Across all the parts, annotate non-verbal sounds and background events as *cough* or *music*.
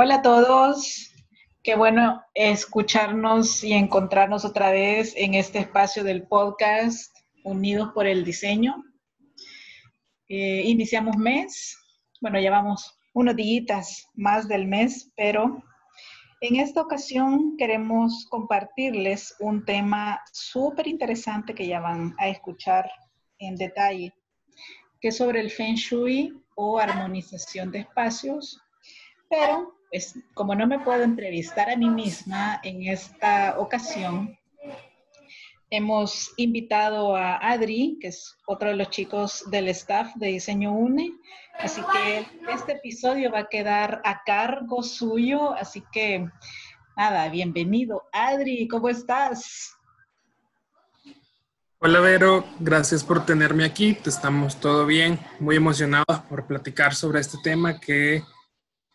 Hola a todos, qué bueno escucharnos y encontrarnos otra vez en este espacio del podcast Unidos por el Diseño. Eh, iniciamos mes, bueno, llevamos unos días más del mes, pero en esta ocasión queremos compartirles un tema súper interesante que ya van a escuchar en detalle, que es sobre el Feng Shui o armonización de espacios, pero pues, como no me puedo entrevistar a mí misma en esta ocasión, hemos invitado a Adri, que es otro de los chicos del staff de Diseño UNE. Así que este episodio va a quedar a cargo suyo. Así que, nada, bienvenido. Adri, ¿cómo estás? Hola Vero, gracias por tenerme aquí. Estamos todo bien, muy emocionados por platicar sobre este tema que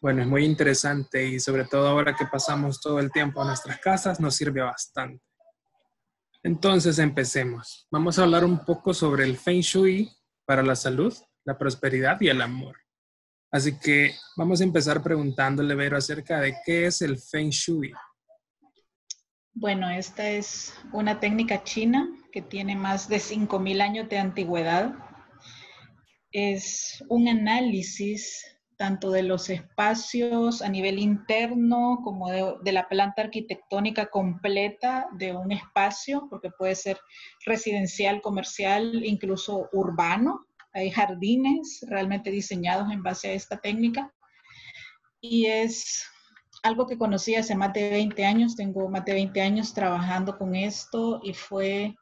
bueno, es muy interesante y sobre todo ahora que pasamos todo el tiempo en nuestras casas nos sirve bastante. Entonces empecemos. Vamos a hablar un poco sobre el Feng Shui para la salud, la prosperidad y el amor. Así que vamos a empezar preguntándole, Vero, acerca de qué es el Feng Shui. Bueno, esta es una técnica china que tiene más de 5.000 años de antigüedad. Es un análisis tanto de los espacios a nivel interno como de, la planta arquitectónica completa de un espacio, porque puede ser residencial, comercial, incluso urbano. Hay jardines realmente diseñados en base a esta técnica. Y es algo que conocí hace más de 20 años, tengo más de 20 años trabajando con esto y fue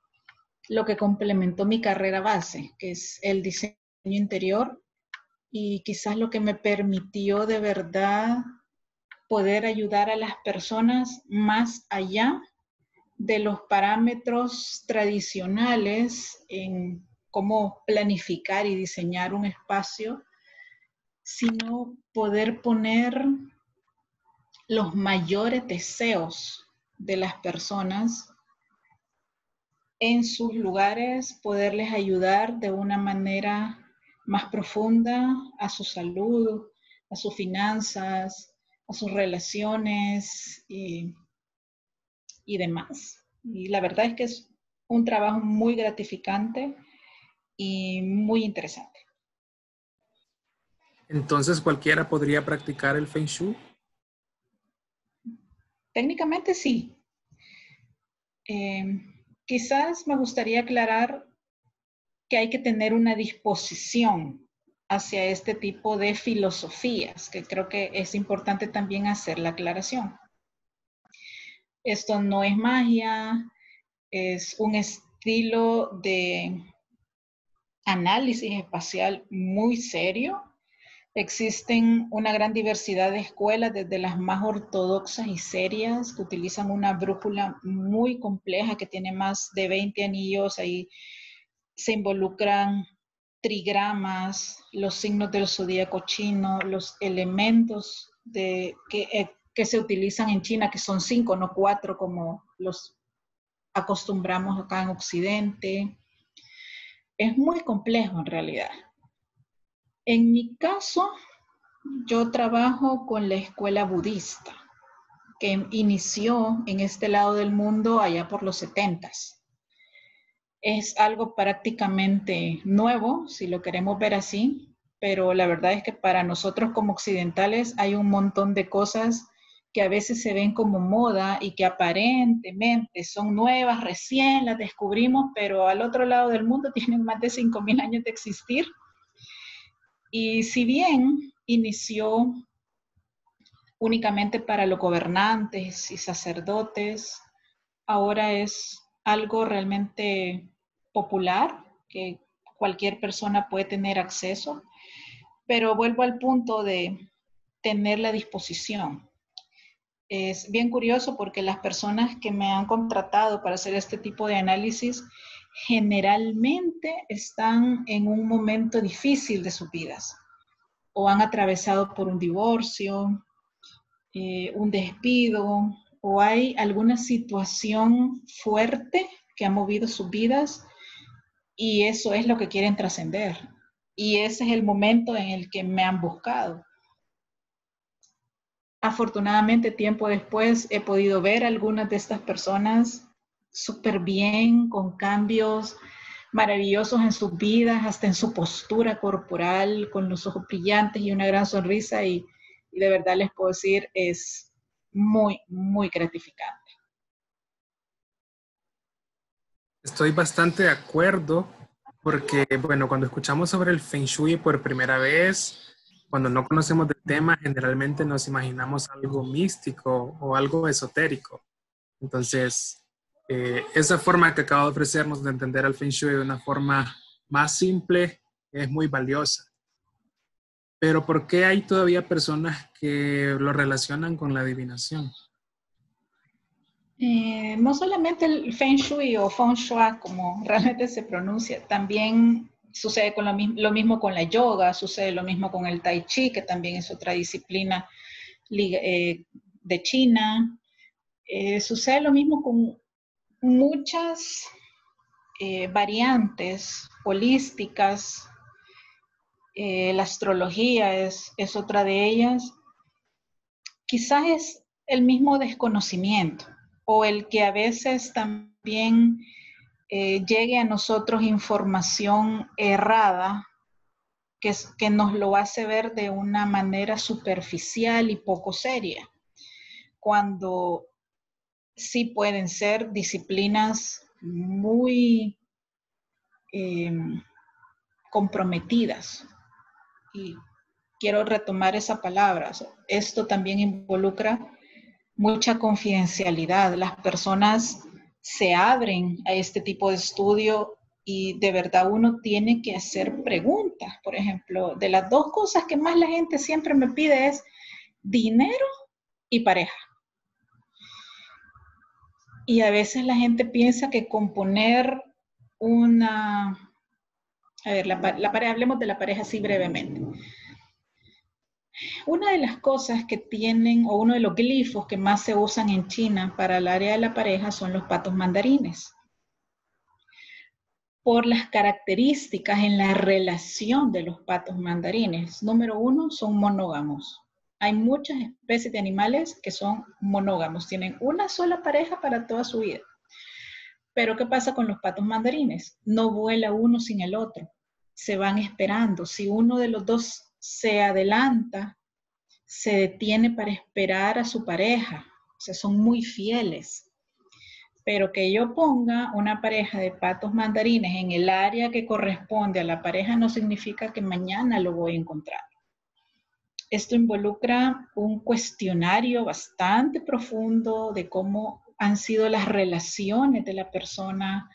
lo que complementó mi carrera base, que es el diseño interior y quizás lo que me permitió de verdad poder ayudar a las personas más allá de los parámetros tradicionales en cómo planificar y diseñar un espacio, sino poder poner los mayores deseos de las personas en sus lugares, poderles ayudar de una manera más profunda a su salud, a sus finanzas, a sus relaciones y, demás. Y la verdad es que es un trabajo muy gratificante y muy interesante. Entonces, ¿cualquiera podría practicar el Feng Shui? Técnicamente sí. Eh, quizás me gustaría aclarar que hay que tener una disposición hacia este tipo de filosofías, que creo que es importante también hacer la aclaración. Esto no es magia, es un estilo de análisis espacial muy serio. Existen una gran diversidad de escuelas, desde las más ortodoxas y serias, que utilizan una brújula muy compleja que tiene más de 20 anillos ahí se involucran trigramas, los signos del zodíaco chino, los elementos de, eh, que, se utilizan en China, que son cinco, no cuatro, como los acostumbramos acá en Occidente. Es muy complejo en realidad. En mi caso, yo trabajo con la escuela budista, que inició en este lado del mundo allá por los setentas es algo prácticamente nuevo, si lo queremos ver así, pero la verdad es que para nosotros como occidentales hay un montón de cosas que a veces se ven como moda y que aparentemente son nuevas, recién las descubrimos, pero al otro lado del mundo *laughs* tienen más de 5.000 años de existir. Y si bien inició únicamente para los gobernantes y sacerdotes, ahora es algo realmente popular que cualquier persona puede tener acceso, pero vuelvo al punto de tener la disposición. Es bien curioso porque las personas que me han contratado para hacer este tipo de análisis generalmente están en un momento difícil de sus vidas o han atravesado por un divorcio, eh, un despido o hay alguna situación fuerte que ha movido sus vidas y eso es lo que quieren trascender. Y ese es el momento en el que me han buscado. afortunadamente tiempo después he podido ver algunas de estas personas súper bien, con cambios maravillosos en sus vidas, hasta en su postura corporal, con los ojos brillantes y una gran sonrisa y, y de verdad les puedo decir, es muy, muy gratificante. Estoy bastante de acuerdo porque, bueno, cuando escuchamos sobre el Feng Shui por primera vez, cuando no conocemos del tema, generalmente nos imaginamos algo místico o algo esotérico. Entonces, eh, esa forma que acabo de ofrecernos de entender al Feng Shui de una forma más simple es muy valiosa. Pero ¿por qué hay todavía personas que lo relacionan con la adivinación? Eh, no solamente el Feng Shui o Feng Shui, como realmente se pronuncia, también sucede con lo, mismo con la yoga, sucede lo mismo con el tai chi, que también es otra disciplina eh, de China. Eh, sucede lo mismo con muchas eh, variantes holísticas. La astrología es, es otra de ellas. Quizás es el mismo desconocimiento o el que a veces también eh, llegue a nosotros información errada que, que nos lo hace ver de una manera superficial y poco seria, cuando sí pueden ser disciplinas muy em, comprometidas. Y quiero retomar esa palabra. Esto también involucra mucha confidencialidad. Las personas se abren a este tipo de estudio y de verdad uno tiene que hacer preguntas. Por ejemplo, de las dos cosas que más la gente siempre me pide es dinero y pareja. Y a veces la gente piensa que componer una... A ver, la, la pareja, hablemos de la pareja así brevemente. Una de las cosas que tienen, o uno de los glifos que más se usan en China para el área de la pareja son los patos mandarines. Por las características en la relación de los patos mandarines. Número uno, son monógamos. Hay muchas especies de animales que son monógamos, tienen una sola pareja para toda su vida. Pero ¿qué pasa con los patos mandarines? No vuela uno sin el otro, se van esperando. Si uno de los dos se adelanta, se detiene para esperar a su pareja, o sea, son muy fieles. Pero que yo ponga una pareja de patos mandarines en el área que corresponde a la pareja no significa que mañana lo voy a encontrar. Esto involucra un cuestionario bastante profundo de cómo han sido las relaciones de la persona,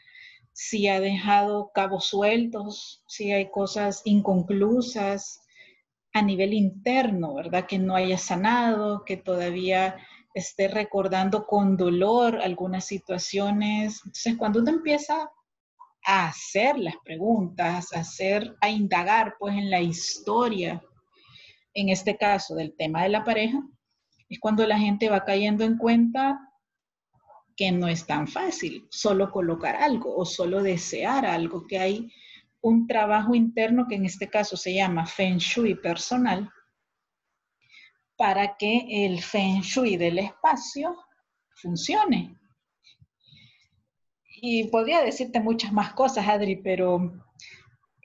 si ha dejado cabos sueltos, si hay cosas inconclusas, a nivel interno, ¿verdad? Que no haya sanado, que todavía esté recordando con dolor algunas situaciones. Entonces, cuando uno empieza a hacer las preguntas, a hacer, a indagar pues en la historia, en este caso del tema de la pareja, es cuando la gente va cayendo en cuenta que no es tan fácil solo colocar algo o solo desear algo, que hay un trabajo interno que en este caso se llama Feng Shui personal, para que el Feng Shui del espacio funcione. Y podría decirte muchas más cosas, Adri, pero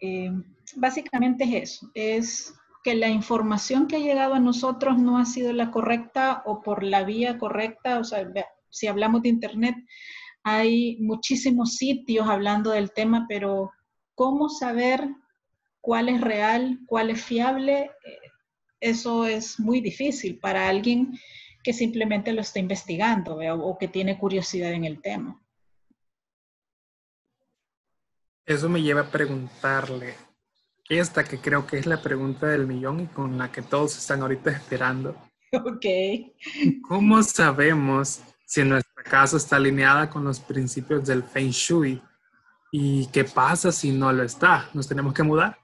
eh, básicamente es eso, es que la información que ha llegado a nosotros no ha sido la correcta o por la vía correcta, o sea, si hablamos de Internet, hay muchísimos sitios hablando del tema, pero ¿Cómo saber cuál es real, cuál es fiable? Eh, eso es muy difícil para alguien que simplemente lo está investigando o que tiene curiosidad en el tema. Eso me lleva a preguntarle esta que creo que es la pregunta del millón y con la que todos están ahorita esperando. *laughs* Ok. ¿Cómo sabemos si nuestra casa está alineada con los principios del Feng Shui ¿Y qué pasa si no lo está? ¿Nos tenemos que mudar?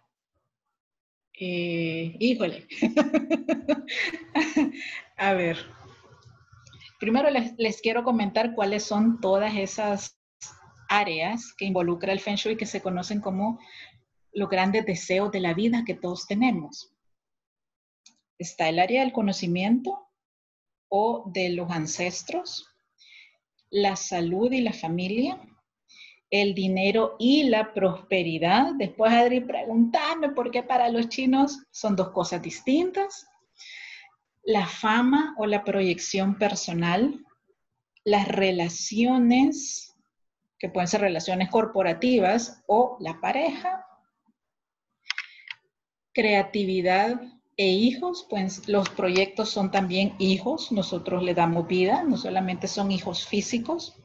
Eh, híjole. *laughs* A ver. Primero les, quiero comentar cuáles son todas esas áreas que involucra el Feng Shui que se conocen como los grandes deseos de la vida que todos tenemos. Está el área del conocimiento, o de los ancestros, la salud y la familia, el dinero y la prosperidad. Después Adri preguntarme por qué para los chinos son dos cosas distintas. La fama o la proyección personal, las relaciones, que pueden ser relaciones corporativas o la pareja, creatividad e hijos, pues los proyectos son también hijos, nosotros le damos vida, no solamente son hijos físicos.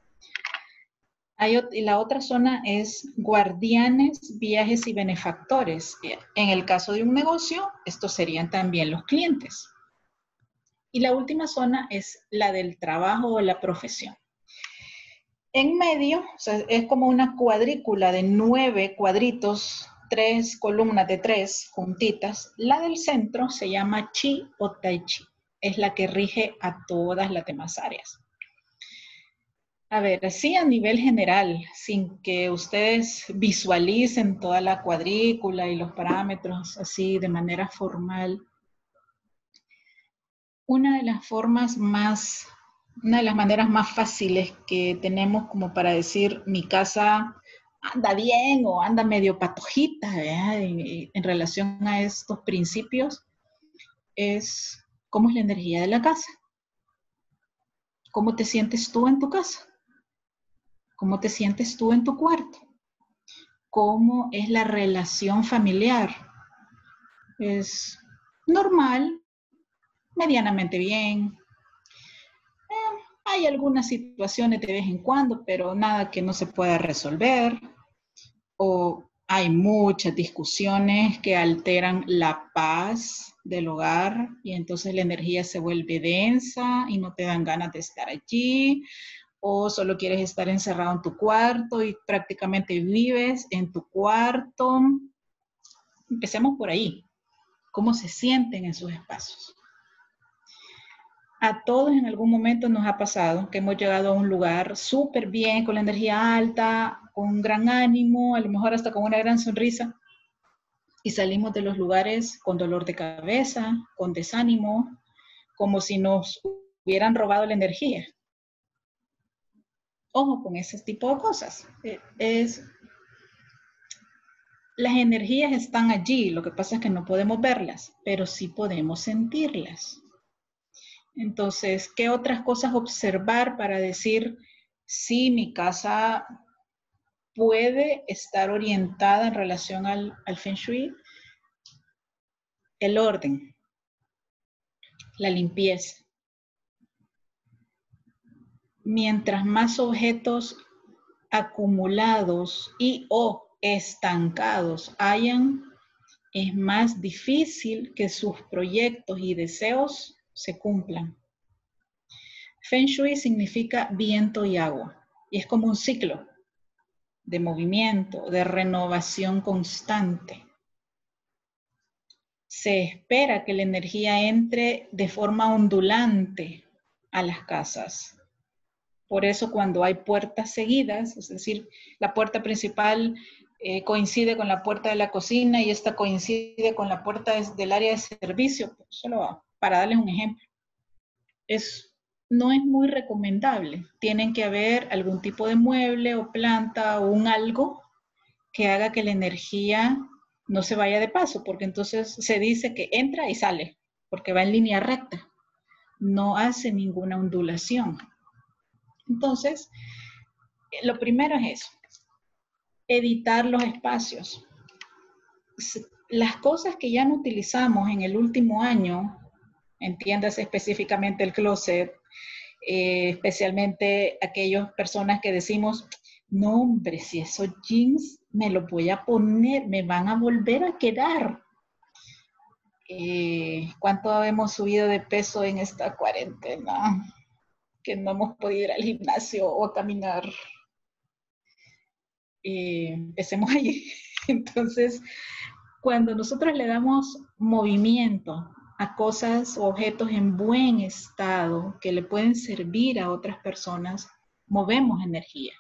Hay, y la otra zona es guardianes, viajes y benefactores. En el caso de un negocio, estos serían también los clientes. Y la última zona es la del trabajo o la profesión. En medio, es como una cuadrícula de nueve cuadritos tres columnas de tres juntitas, la del centro se llama Chi o Tai Chi. Es la que rige a todas las demás áreas. A ver, así a nivel general, sin que ustedes visualicen toda la cuadrícula y los parámetros así de manera formal, una de las formas más, una de las maneras más fáciles que tenemos como para decir mi casa anda bien o anda medio patojita en, relación a estos principios es cómo es la energía de la casa. ¿Cómo te sientes tú en tu casa? ¿Cómo te sientes tú en tu cuarto? ¿Cómo es la relación familiar? ¿Es normal? ¿Medianamente bien? Eh, hay algunas situaciones de vez en cuando, pero nada que no se pueda resolver o hay muchas discusiones que alteran la paz del hogar y entonces la energía se vuelve densa y no te dan ganas de estar allí o solo quieres estar encerrado en tu cuarto y prácticamente vives en tu cuarto. Empecemos por ahí. ¿Cómo se sienten en sus espacios? A todos en algún momento nos ha pasado que hemos llegado a un lugar súper bien, con la energía alta, con un gran ánimo, a lo mejor hasta con una gran sonrisa, y salimos de los lugares con dolor de cabeza, con desánimo, como si nos hubieran robado la energía. Ojo con ese tipo de cosas. Eh, es, las energías están allí, lo que pasa es que no podemos verlas, pero sí podemos sentirlas. Entonces, ¿qué otras cosas observar para decir si mi casa puede estar orientada en relación al, Feng Shui? El orden, la limpieza. Mientras más objetos acumulados y o estancados hayan, es más difícil que sus proyectos y deseos se cumplan. Feng Shui significa viento y agua y es como un ciclo de movimiento, de renovación constante. Se espera que la energía entre de forma ondulante a las casas. Por eso cuando hay puertas seguidas, es decir, la puerta principal eh, coincide con la puerta de la cocina y esta coincide con la puerta del área de servicio, pues, solo para darles un ejemplo, no es muy recomendable. Tienen que haber algún tipo de mueble o planta o un algo que haga que la energía no se vaya de paso, porque entonces se dice que entra y sale, porque va en línea recta, no hace ninguna ondulación. Entonces, lo primero es eso, editar los espacios. Las cosas que ya no utilizamos en el último año, entiéndase específicamente el closet, eh, especialmente aquellas personas que decimos, no hombre, si esos jeans me los voy a poner, me van a volver a quedar. Eh, ¿Cuánto hemos subido de peso en esta cuarentena? Que no hemos podido ir al gimnasio o a caminar. Eh, empecemos allí. *laughs* Entonces, cuando nosotros le damos movimiento cosas o objetos en buen estado que le pueden servir a otras personas, movemos energía.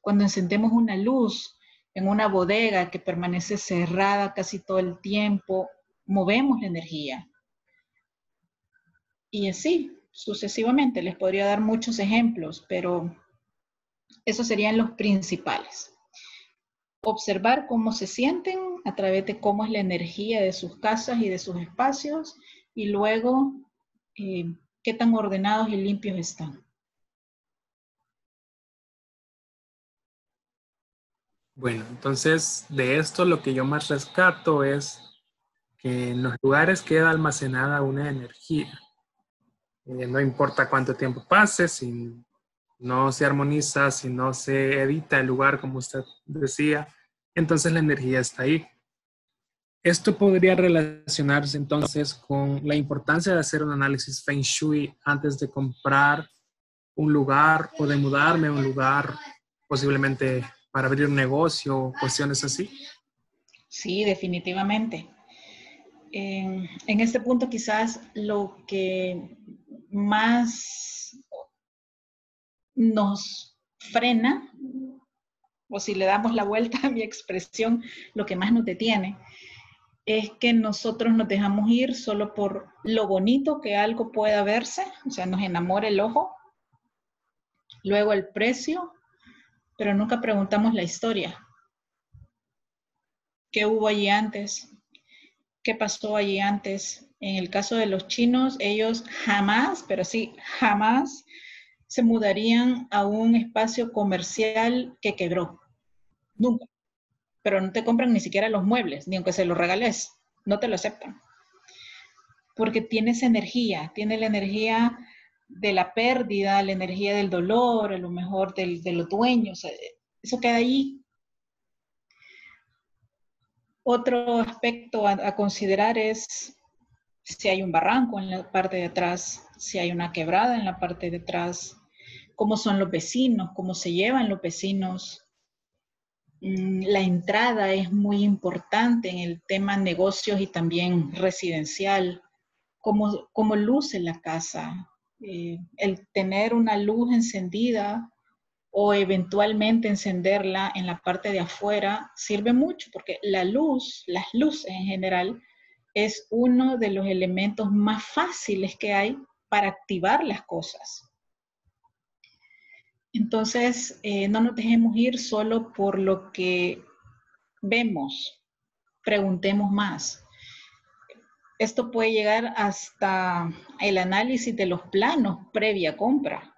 Cuando encendemos una luz en una bodega que permanece cerrada casi todo el tiempo, movemos la energía. Y así, sucesivamente. Les podría dar muchos ejemplos, pero esos serían los principales. Observar cómo se sienten a través de cómo es la energía de sus casas y de sus espacios y luego eh, qué tan ordenados y limpios están. Bueno, entonces de esto lo que yo más rescato es que en los lugares queda almacenada una energía. Eh, no importa cuánto tiempo pase, si no se armoniza, si no se edita el lugar, como usted decía, entonces la energía está ahí. Esto podría relacionarse entonces con la importancia de hacer un análisis Feng Shui antes de comprar un lugar o de mudarme a un lugar, posiblemente para abrir un negocio cuestiones así. Sí, definitivamente. En, en este punto quizás lo que más nos frena, o si le damos la vuelta a mi expresión, lo que más nos detiene, es que nosotros nos dejamos ir solo por lo bonito que algo pueda verse, o sea, nos enamora el ojo, luego el precio, pero nunca preguntamos la historia. ¿Qué hubo allí antes? ¿Qué pasó allí antes? En el caso de los chinos, ellos jamás, pero sí, jamás se mudarían a un espacio comercial que quebró. Nunca. Pero no te compran ni siquiera los muebles, ni aunque se los regales, no te lo aceptan. Porque tienes energía, tiene la energía de la pérdida, la energía del dolor, a lo mejor del, de los dueños, eso queda ahí. Otro aspecto a considerar es si hay un barranco en la parte de atrás, si hay una quebrada en la parte de atrás, cómo son los vecinos, cómo se llevan los vecinos. Mm, la entrada es muy importante en el tema negocios y también residencial, cómo, cómo luce la casa. Eh, el tener una luz encendida o eventualmente encenderla en la parte de afuera sirve mucho porque la luz, las luces en general, es uno de los elementos más fáciles que hay para activar las cosas. Entonces, eh, no nos dejemos ir solo por lo que vemos, preguntemos más. Esto puede llegar hasta el análisis de los planos previa compra,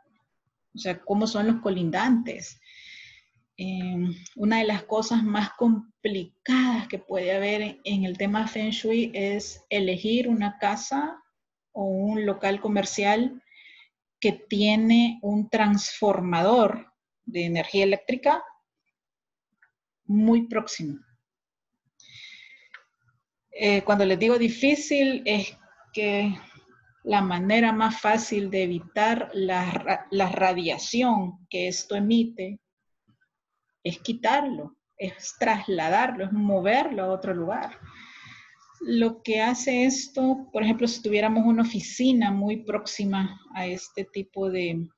o sea, cómo son los colindantes. Eh, una de las cosas más complicadas que puede haber en el tema Feng Shui es elegir una casa o un local comercial que tiene un transformador de energía eléctrica muy próximo. Eh, cuando les digo difícil es que la manera más fácil de evitar la, la radiación que esto emite es quitarlo, es trasladarlo, es moverlo a otro lugar lo que hace esto, por ejemplo, si tuviéramos una oficina muy próxima a este tipo de,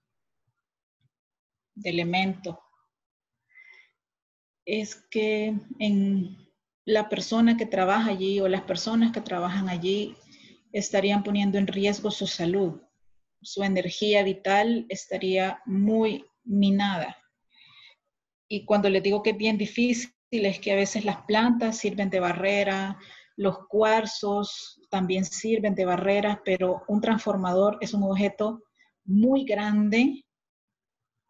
de elemento, es que en la persona que trabaja allí o las personas que trabajan allí estarían poniendo en riesgo su salud. Su energía vital estaría muy minada. Y cuando les digo que es bien difícil, es que a veces las plantas sirven de barrera, los cuarzos también sirven de barreras, pero un transformador es un objeto muy grande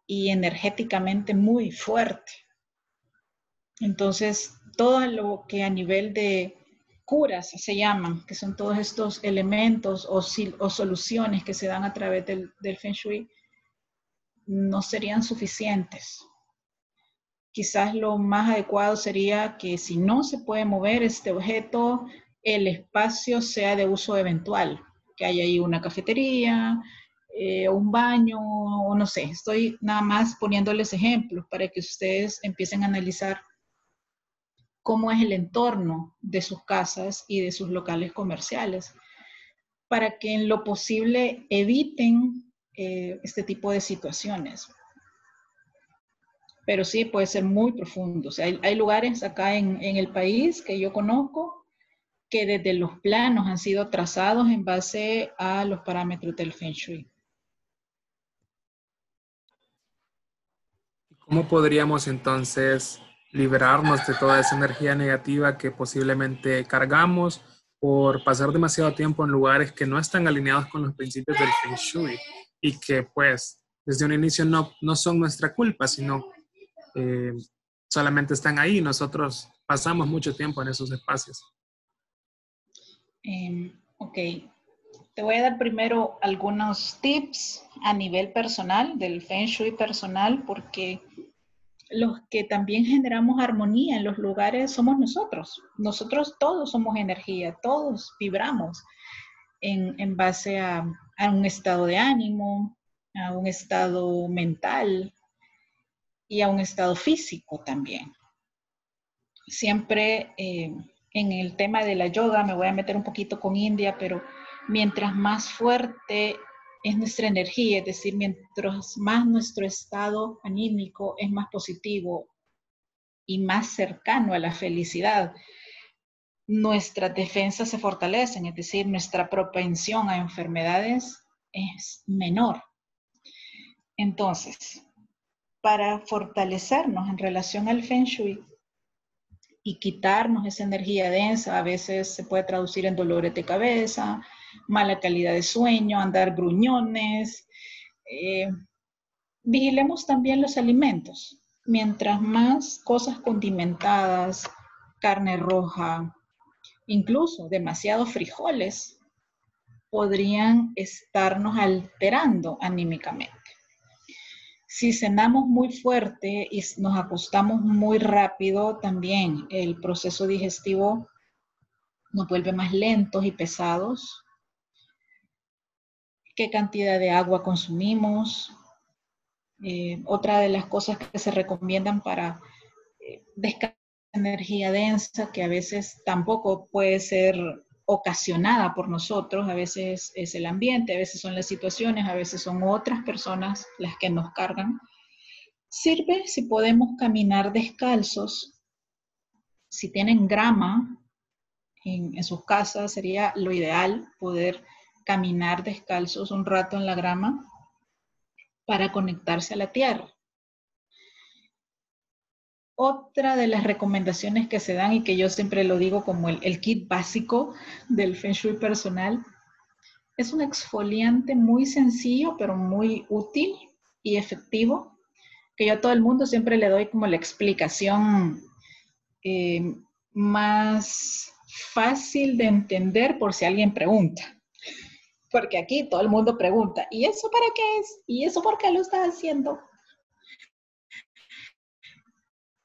y energéticamente muy fuerte. Entonces, todo lo que a nivel de curas se llaman, que son todos estos elementos o, soluciones que se dan a través del, del Feng Shui, no serían suficientes quizás lo más adecuado sería que si no se puede mover este objeto, el espacio sea de uso eventual, que haya ahí una cafetería, eh, un baño, o no sé, estoy nada más poniéndoles ejemplos para que ustedes empiecen a analizar cómo es el entorno de sus casas y de sus locales comerciales, para que en lo posible eviten eh, este tipo de situaciones pero sí puede ser muy profundo. O sea, hay, hay lugares acá en, en, el país que yo conozco que desde los planos han sido trazados en base a los parámetros del Feng Shui. ¿Cómo podríamos entonces liberarnos de toda esa energía negativa que posiblemente cargamos por pasar demasiado tiempo en lugares que no están alineados con los principios del Feng Shui y que pues desde un inicio no, no son nuestra culpa, sino eh, solamente están ahí. Nosotros pasamos mucho tiempo en esos espacios. Em, ok, te voy a dar primero algunos tips a nivel personal, del Feng Shui personal, porque los que también generamos armonía en los lugares somos nosotros. Nosotros todos somos energía, todos vibramos en, base a, un estado de ánimo, a un estado mental y a un estado físico también. Siempre eh, en el tema de la yoga, me voy a meter un poquito con India, pero mientras más fuerte es nuestra energía, es decir, mientras más nuestro estado anímico es más positivo y más cercano a la felicidad, nuestras defensas se fortalecen, es decir, nuestra propensión a enfermedades es menor. Entonces, para fortalecernos en relación al feng shui y quitarnos esa energía densa, a veces se puede traducir en dolores de cabeza, mala calidad de sueño, andar gruñones. Eh, vigilemos también los alimentos. Mientras más cosas condimentadas, carne roja, incluso demasiados frijoles, podrían estarnos alterando anímicamente. Si cenamos muy fuerte y nos acostamos muy rápido, también el proceso digestivo nos vuelve más lentos y pesados qué cantidad de agua consumimos. Eh, otra de las cosas que se recomiendan para eh, descargar energía densa, que a veces tampoco puede ser ocasionada por nosotros, a veces es el ambiente, a veces son las situaciones, a veces son otras personas las que nos cargan. Sirve si podemos caminar descalzos, si tienen grama en, sus casas, sería lo ideal poder caminar descalzos un rato en la grama para conectarse a la tierra. Otra de las recomendaciones que se dan y que yo siempre lo digo como el, kit básico del Feng Shui personal es un exfoliante muy sencillo pero muy útil y efectivo que yo a todo el mundo siempre le doy como la explicación eh, más fácil de entender por si alguien pregunta porque aquí todo el mundo pregunta, ¿y eso para qué es? ¿Y eso por qué lo estás haciendo?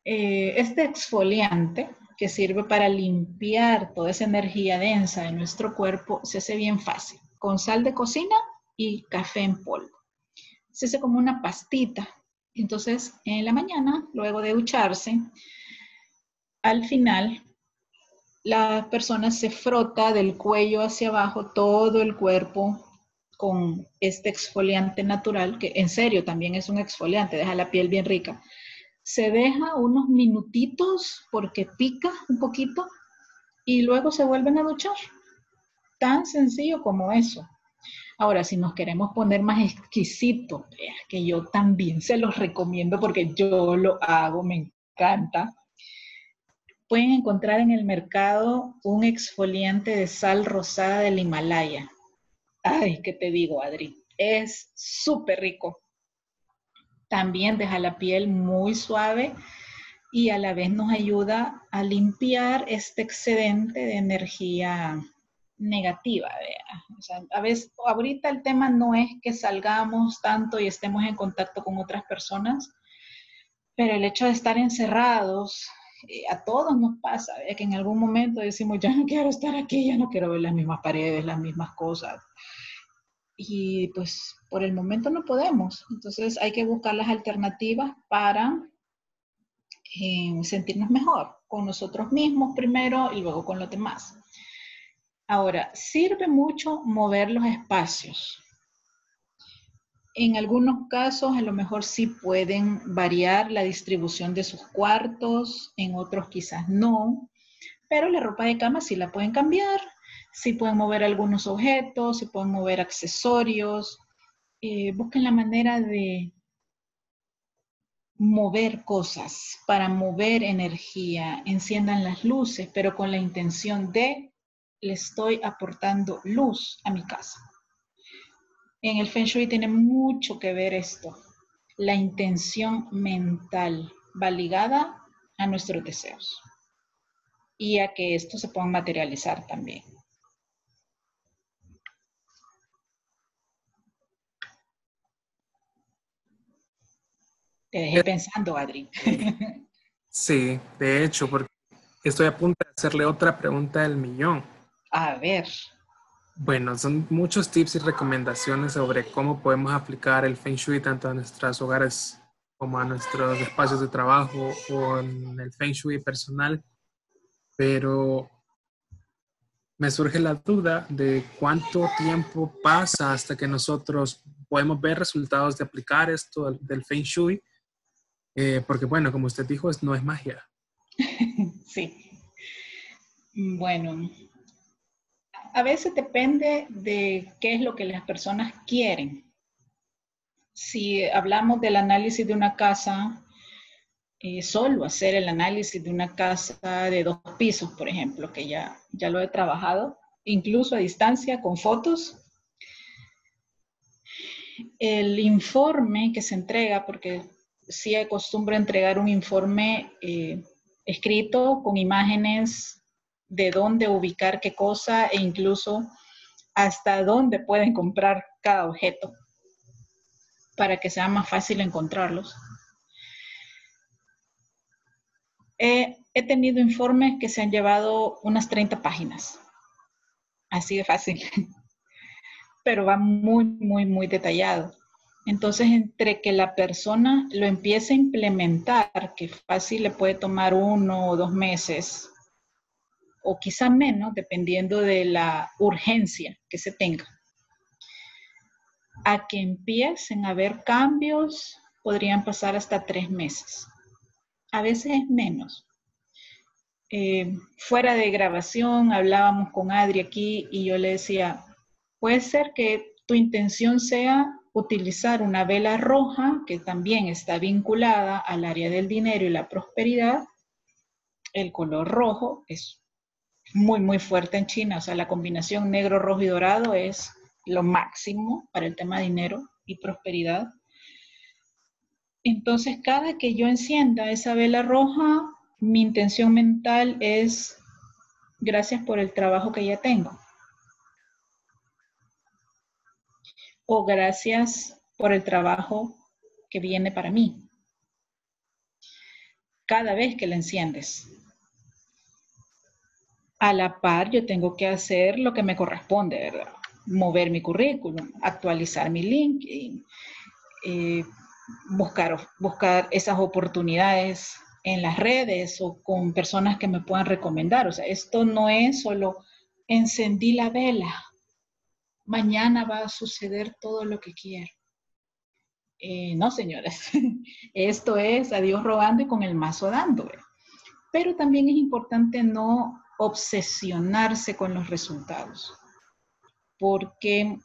Eh, este exfoliante que sirve para limpiar toda esa energía densa de nuestro cuerpo se hace bien fácil, con sal de cocina y café en polvo. Se hace como una pastita. Entonces, en la mañana, luego de ducharse, al final la persona se frota del cuello hacia abajo todo el cuerpo con este exfoliante natural, que en serio también es un exfoliante, deja la piel bien rica. Se deja unos minutitos porque pica un poquito y luego se vuelven a duchar. Tan sencillo como eso. Ahora, si nos queremos poner más exquisito, que yo también se los recomiendo porque yo lo hago, me encanta pueden encontrar en el mercado un exfoliante de sal rosada del Himalaya. Ay, ¿qué te digo, Adri? Es súper rico. También deja la piel muy suave y a la vez nos ayuda a limpiar este excedente de energía negativa. a veces, ahorita el tema no es que salgamos tanto y estemos en contacto con otras personas, pero el hecho de estar encerrados, eh, a todos nos pasa, que en algún momento decimos, ya no quiero estar aquí, ya no quiero ver las mismas paredes, las mismas cosas. Y pues por el momento no podemos. Entonces hay que buscar las alternativas para eh, sentirnos mejor con nosotros mismos primero y luego con los demás. Ahora, sirve mucho mover los espacios. En algunos casos a lo mejor sí pueden variar la distribución de sus cuartos, en otros quizás no, pero la ropa de cama sí la pueden cambiar, sí pueden mover algunos objetos, sí pueden mover accesorios. Eh, busquen la manera de, mover cosas, para mover energía, enciendan las luces, pero con la intención de le estoy aportando luz a mi casa. En el Feng Shui tiene mucho que ver esto. La intención mental va ligada a nuestros deseos y a que esto se pueda materializar también. Te dejé pensando, Adri. *laughs* Sí, de hecho, porque estoy a punto de hacerle otra pregunta del millón. A ver. Bueno, son muchos tips y recomendaciones sobre cómo podemos aplicar el Feng Shui tanto a nuestros hogares como a nuestros espacios de trabajo o en el Feng Shui personal. Pero me surge la duda de cuánto tiempo pasa hasta que nosotros podemos ver resultados de aplicar esto del Feng Shui eh, porque bueno, como usted dijo, no es magia. *laughs* sí. Bueno, a veces depende de qué es lo que las personas quieren. Si hablamos del análisis de una casa, eh, solo hacer el análisis de una casa de dos pisos, por ejemplo, que ya, ya lo he trabajado, incluso a distancia con fotos. El informe que se entrega, porque sí acostumbro entregar un informe eh, escrito con imágenes de dónde ubicar qué cosa e incluso hasta dónde pueden comprar cada objeto para que sea más fácil encontrarlos. he tenido informes que se han llevado unas 30 páginas, así de fácil, *laughs* pero va muy, muy, muy detallado. Entonces, entre que la persona lo empiece a implementar, que fácil le puede tomar uno o dos meses, o quizá menos, dependiendo de la urgencia que se tenga, a que empiecen a haber cambios, podrían pasar hasta tres meses. A veces es menos. Eh, fuera de grabación, hablábamos con Adri aquí y yo le decía, puede ser que tu intención sea utilizar una vela roja que también está vinculada al área del dinero y la prosperidad. El color rojo es muy, muy fuerte en China, o sea, la combinación negro, rojo y dorado es lo máximo para el tema dinero y prosperidad. Entonces, cada que yo encienda esa vela roja, mi intención mental es gracias por el trabajo que ya tengo. O gracias por el trabajo que viene para mí. Cada vez que la enciendes. A la par, yo tengo que hacer lo que me corresponde. Mover mi currículum, actualizar mi LinkedIn, eh, buscar, buscar esas oportunidades en las redes o con personas que me puedan recomendar. O sea, esto no es solo encendí la vela, mañana va a suceder todo lo que quiero. Eh, no, señores, *laughs* esto es a Dios rogando y con el mazo dando. Pero también es importante no obsesionarse con los resultados, porque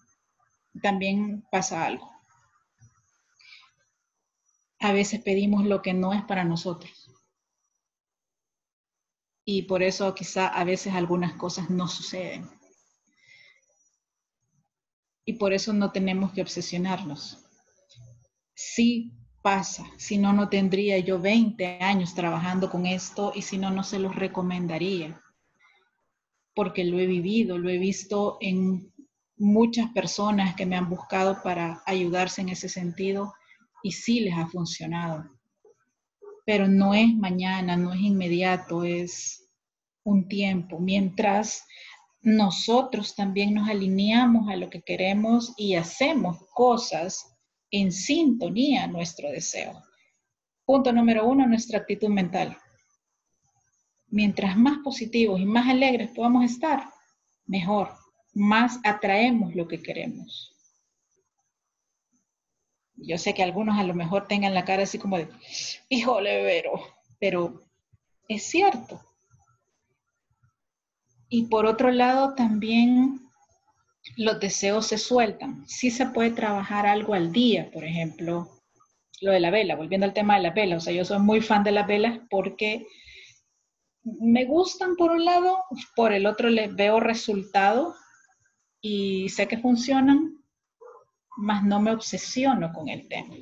también pasa algo. A veces pedimos lo que no es para nosotros. Y por eso quizá a veces algunas cosas no suceden y por eso no tenemos que obsesionarnos. Sí pasa, si no, no tendría yo 20 años trabajando con esto y si no, no se los recomendaría, porque lo he vivido, lo he visto en muchas personas que me han buscado para ayudarse en ese sentido y sí les ha funcionado. Pero no es mañana, no es inmediato, es un tiempo. Mientras nosotros también nos alineamos a lo que queremos y hacemos cosas en sintonía a nuestro deseo. Punto número uno, nuestra actitud mental. Mientras más positivos y más alegres podamos estar, mejor, más atraemos lo que queremos. Yo sé que algunos a lo mejor tengan la cara así como de, híjole, pero, pero es cierto. Y por otro lado, también los deseos se sueltan. Sí se puede trabajar algo al día, por ejemplo, lo de la vela, volviendo al tema de la vela, o sea, yo soy muy fan de las velas porque me gustan por un lado, por el otro les veo resultado y sé que funcionan, mas no me obsesiono con el tema.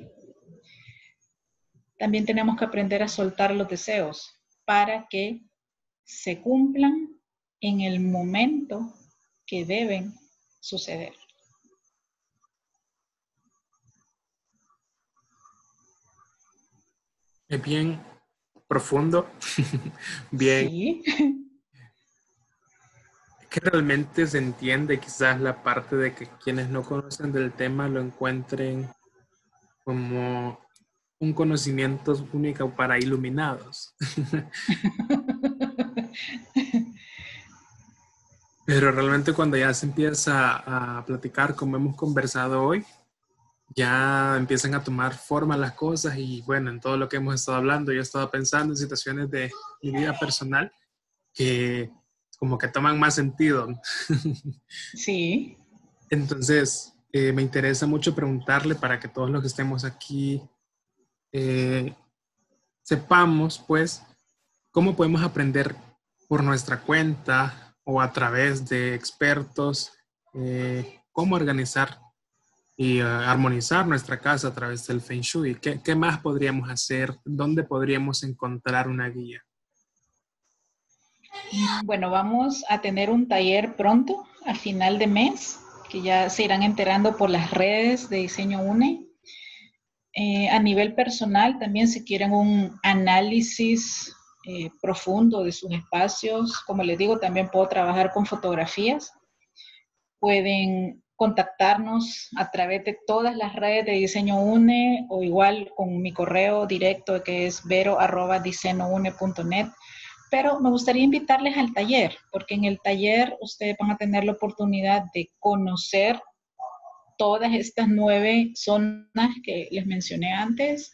También tenemos que aprender a soltar los deseos para que se cumplan en el momento que deben suceder. Es bien profundo, *laughs* bien. Sí. Que realmente se entiende quizás la parte de que quienes no conocen del tema lo encuentren como un conocimiento único para iluminados. *laughs* Pero realmente cuando ya se empieza a platicar como hemos conversado hoy, ya empiezan a tomar forma las cosas y bueno, en todo lo que hemos estado hablando, yo he estado pensando en situaciones de mi vida personal que como que toman más sentido. *laughs* Sí. Entonces, eh, me interesa mucho preguntarle para que todos los que estemos aquí eh, sepamos, pues, cómo podemos aprender por nuestra cuenta o a través de expertos, eh, cómo organizar y uh, armonizar nuestra casa a través del Feng Shui. ¿Qué, ¿Qué, más podríamos hacer? ¿Dónde podríamos encontrar una guía? Bueno, vamos a tener un taller pronto, a final de mes, que ya se irán enterando por las redes de Diseño UNE. Eh, a nivel personal, también si quieren un análisis eh, profundo de sus espacios, como les digo, también puedo trabajar con fotografías. Pueden contactarnos a través de todas las redes de Diseño UNE o igual con mi correo directo que es vero.diseñoune.net. Pero me gustaría invitarles al taller, porque en el taller ustedes van a tener la oportunidad de conocer todas estas nueve zonas que les mencioné antes,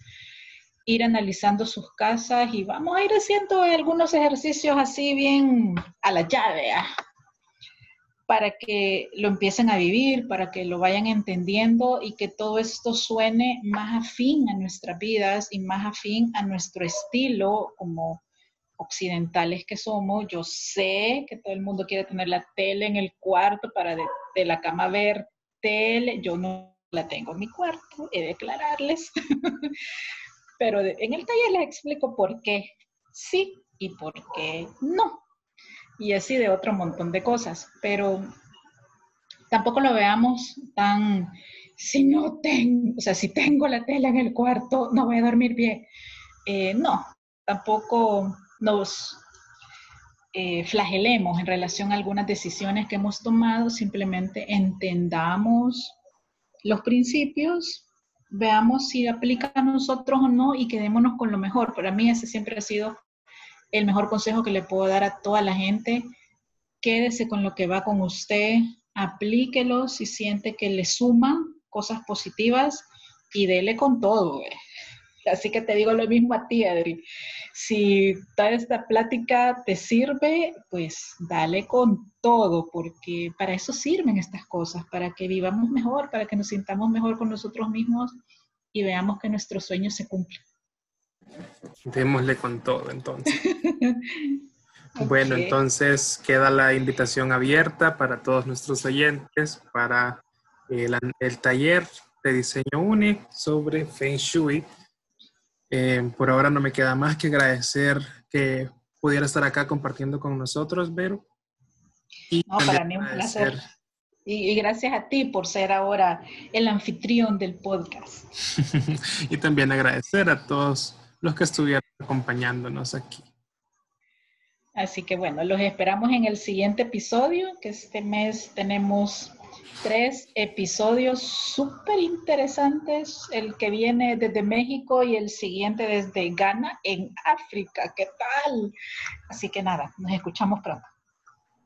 ir analizando sus casas y vamos a ir haciendo algunos ejercicios así bien a la llave, ¿ah? para que lo empiecen a vivir, para que lo vayan entendiendo y que todo esto suene más afín a nuestras vidas y más afín a nuestro estilo como occidentales que somos. Yo sé que todo el mundo quiere tener la tele en el cuarto para de, la cama ver tele. Yo no la tengo en mi cuarto, he de declararles. *laughs* Pero en el taller les explico por qué sí y por qué no y así de otro montón de cosas, pero tampoco lo veamos tan, si no tengo, o sea, si tengo la tela en el cuarto, no voy a dormir bien. Eh, no, tampoco nos eh, flagelemos en relación a algunas decisiones que hemos tomado, simplemente entendamos los principios, veamos si aplica a nosotros o no y quedémonos con lo mejor. Para mí ese siempre ha sido el mejor consejo que le puedo dar a toda la gente. Quédese con lo que va con usted, aplíquelo si siente que le suma cosas positivas y dele con todo. Así que te digo lo mismo a ti, Adri. Si toda esta plática te sirve, pues dale con todo, porque para eso sirven estas cosas, para que vivamos mejor, para que nos sintamos mejor con nosotros mismos y veamos que nuestros sueños se cumplen. Démosle con todo entonces. *laughs* Bueno, entonces queda la invitación abierta para todos nuestros oyentes para el, taller de diseño UNI sobre Feng Shui. Eh, por ahora no me queda más que agradecer que pudiera estar acá compartiendo con nosotros, Vero. Y no, para mí un placer. y, gracias a ti por ser ahora el anfitrión del podcast. *laughs* y también agradecer a todos los que estuvieron acompañándonos aquí. Así que bueno, los esperamos en el siguiente episodio, que este mes tenemos tres episodios súper interesantes, el que viene desde México y el siguiente desde Ghana en África. ¿Qué tal? Así que nada, nos escuchamos pronto.